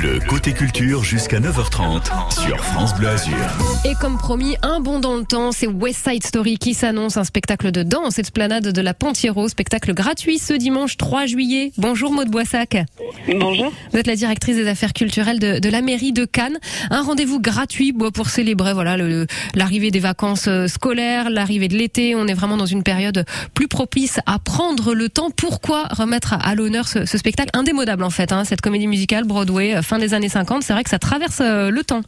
Bleu côté culture jusqu'à 9h30 sur France Bleu Azur. Et comme promis, un bond dans le temps, c'est West Side Story qui s'annonce un spectacle de danse esplanade de la Pontiero, spectacle gratuit ce dimanche 3 juillet. Bonjour Maud Boissac. Bonjour. Vous êtes la directrice des affaires culturelles de, de la mairie de Cannes. Un rendez-vous gratuit pour célébrer voilà le- l'arrivée des vacances euh, scolaires, l'arrivée de l'été. On est vraiment dans une période plus propice à prendre le temps. Pourquoi remettre à, à l'honneur ce, ce spectacle? Indémodable en fait, hein, cette comédie musicale Broadway euh, fin des années 50. C'est vrai que ça traverse euh, le temps.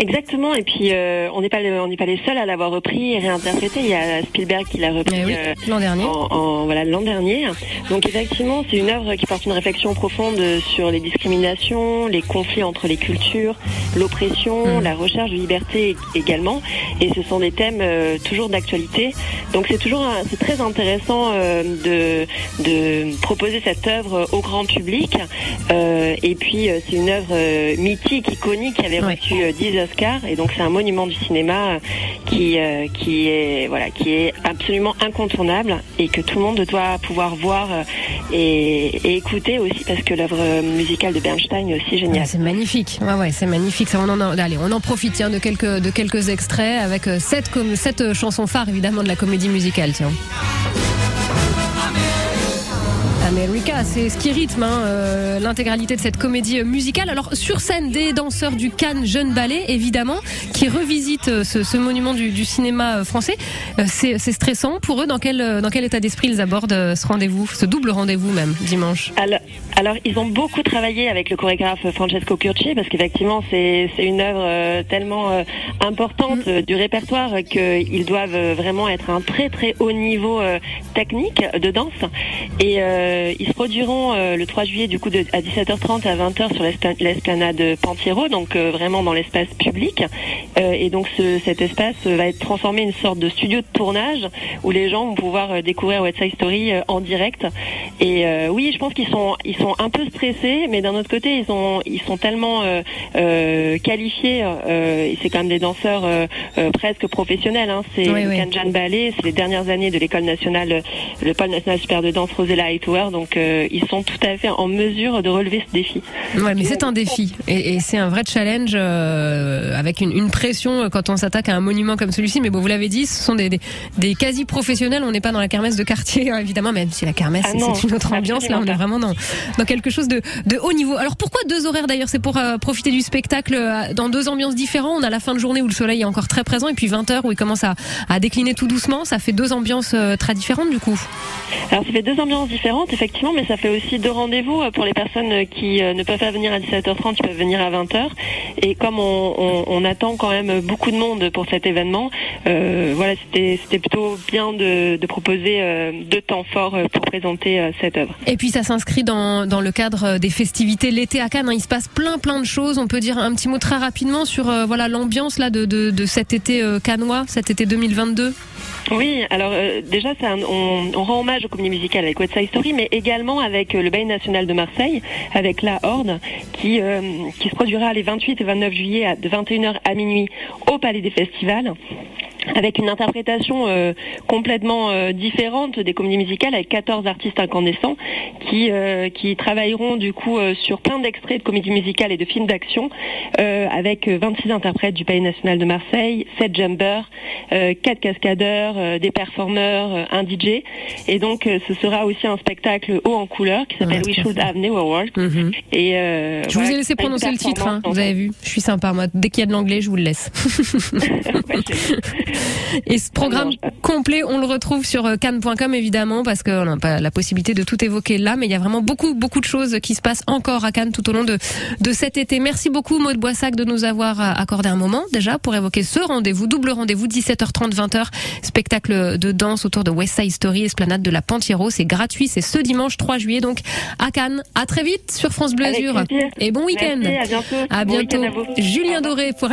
Exactement. Et puis euh, on n'est pas le- on n'est pas les seuls à l'avoir repris et réinterprété. Il y a Spielberg qui l'a repris oui, euh, l'an dernier. en, en- voilà l'an dernier. Donc effectivement, c'est une œuvre qui porte une réflexion profonde sur les discriminations, les conflits entre les cultures, l'oppression, Mm. la recherche de liberté également. Et ce sont des thèmes euh, toujours d'actualité. Donc c'est toujours c'est très intéressant de de proposer cette œuvre au grand public. Et puis c'est une œuvre mythique, iconique, qui avait reçu euh, 10 Oscars. Et donc c'est un monument du cinéma euh, qui euh, qui est absolument incontournable et que tout le monde doit pouvoir voir euh, et, écouter aussi parce que l'œuvre musicale de Bernstein est aussi géniale. c'est magnifique. C'est magnifique. On en profite tiens, de quelques extraits avec cette cette chanson phare évidemment de la comédie musicale. America, c'est ce qui rythme hein, euh, l'intégralité de cette comédie musicale. Alors sur scène, des danseurs du Cannes Jeune Ballet, évidemment, qui revisitent euh, ce, ce monument du, du cinéma euh, français. C'est stressant pour eux. Dans quel dans quel état d'esprit ils abordent ce rendez-vous, ce double rendez-vous même dimanche Alors, alors, ils ont beaucoup travaillé avec le chorégraphe Francesco Curci parce qu'effectivement, c'est une œuvre tellement importante euh, du répertoire qu'ils doivent vraiment être à un très très haut niveau technique de danse. Et euh, ils se produiront euh, le 3 juillet du coup de, à 17h30 à 20h sur l'espla- l'esplanade Pantiero, donc euh, vraiment dans l'espace public. Euh, et donc ce- cet espace euh, va être transformé en une sorte de studio de tournage où les gens vont pouvoir euh, découvrir West Side Story euh, en direct. Et euh, oui, je pense qu'ils sont ils sont un peu stressés, mais d'un autre côté, ils sont ils sont tellement euh, euh, qualifiés. euh, et c'est quand même des danseurs euh, euh, presque professionnels. Hein. C'est Oui, le oui. Kanjan Ballet, c'est les dernières années de l'école nationale, le pôle national supérieur de danse Rosella Hightower. Donc euh, ils sont tout à fait en mesure de relever ce défi. Ouais, mais c'est un défi et, et c'est un vrai challenge euh, avec une, une pression euh, quand on s'attaque à un monument comme celui-ci. Mais bon, vous l'avez dit, ce sont des, des, des quasi professionnels. On n'est pas dans la kermesse de quartier, hein, évidemment, même si la kermesse Ah c'est- une autre ambiance. Là, on est vraiment dans, dans quelque chose de, de haut niveau. Alors pourquoi deux horaires d'ailleurs? C'est pour euh, profiter du spectacle dans deux ambiances différentes. On a la fin de journée où le soleil est encore très présent et puis 20 heures où il commence à, à décliner tout doucement. Ça fait deux ambiances très différentes du coup. Alors ça fait deux ambiances différentes effectivement, mais ça fait aussi deux rendez-vous euh, pour les personnes euh, qui euh, ne peuvent pas venir à 17h30, qui peuvent venir à 20h. Et comme on, attend quand même beaucoup de monde pour cet événement, voilà, c'était plutôt bien de, proposer deux temps forts pour présenter cette œuvre. Et puis ça s'inscrit dans, dans le cadre des festivités l'été à Cannes. hein. Il se passe plein plein de choses. On peut dire un petit mot très rapidement sur voilà l'ambiance là de, de, de cet été cannois, cet été 2022. Oui, alors euh, déjà, on, rend hommage aux comédies musicales avec West Side mais également avec euh, le Ballet National de Marseille, avec La Horde, qui, euh, qui se produira les 28 et 29 juillet à, de 21h à minuit au Palais des Festivals avec une interprétation euh, complètement euh, différente des comédies musicales avec 14 artistes incandescents qui euh, qui travailleront du coup euh, sur plein d'extraits de comédies musicales et de films d'action euh, avec euh, 26 interprètes du Palais National de Marseille, 7 jumpers, euh, 4 cascadeurs, euh, des performeurs, euh, un DJ et donc euh, ce sera aussi un spectacle haut en couleur qui s'appelle We Should. Have Worked et euh, Je vous ai laissé prononcer le titre, hein, vous avez vu. Je suis sympa moi. Dès qu'il y a de l'anglais, je vous le laisse. Et ce programme complet, on le retrouve sur euh, cannes.com évidemment parce qu'on n'a pas la possibilité de tout évoquer là, mais il y a vraiment beaucoup beaucoup de choses qui se passent encore à Cannes tout au long de de cet été. Merci beaucoup Maud Boissac de nous avoir euh, accordé un moment déjà pour évoquer ce rendez-vous, double rendez-vous 17h30 20h, spectacle de danse autour de West Side Story, esplanade de la Pantiero, c'est gratuit, c'est ce dimanche 3 juillet donc à Cannes. À très vite sur France Bleu Azur et bon week-end. À bientôt. À à Julien. Doré pour